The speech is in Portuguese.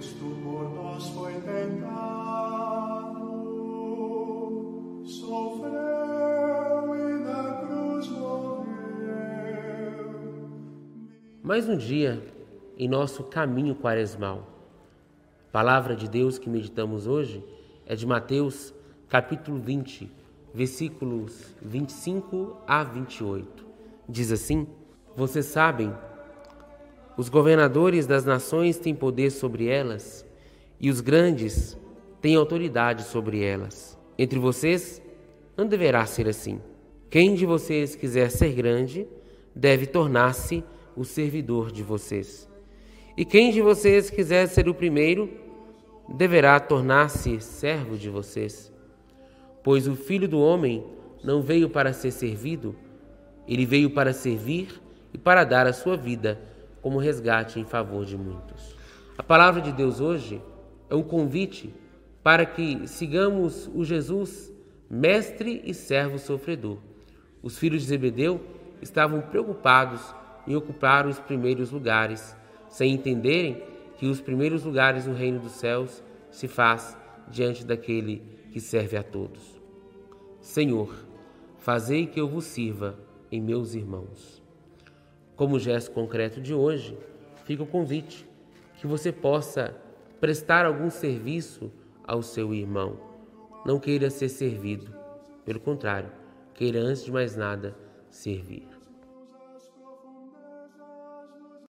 Cristo por nós foi tentado, sofreu e na cruz morreu. Mais um dia em nosso caminho quaresmal. A palavra de Deus que meditamos hoje é de Mateus, capítulo 20, versículos 25 a 28. Diz assim: Vocês sabem, os governadores das nações têm poder sobre elas, e os grandes têm autoridade sobre elas. Entre vocês não deverá ser assim. Quem de vocês quiser ser grande, deve tornar-se o servidor de vocês. E quem de vocês quiser ser o primeiro, deverá tornar-se servo de vocês. Pois o Filho do Homem não veio para ser servido, ele veio para servir e para dar a sua vida como resgate em favor de muitos. A palavra de Deus hoje é um convite para que sigamos o Jesus, mestre e servo sofredor. Os filhos de Zebedeu estavam preocupados em ocupar os primeiros lugares, sem entenderem que os primeiros lugares no reino dos céus se faz diante daquele que serve a todos. Senhor, fazei que eu vos sirva em meus irmãos. Como gesto concreto de hoje, fica o convite que você possa prestar algum serviço ao seu irmão. Não queira ser servido, pelo contrário, queira antes de mais nada servir.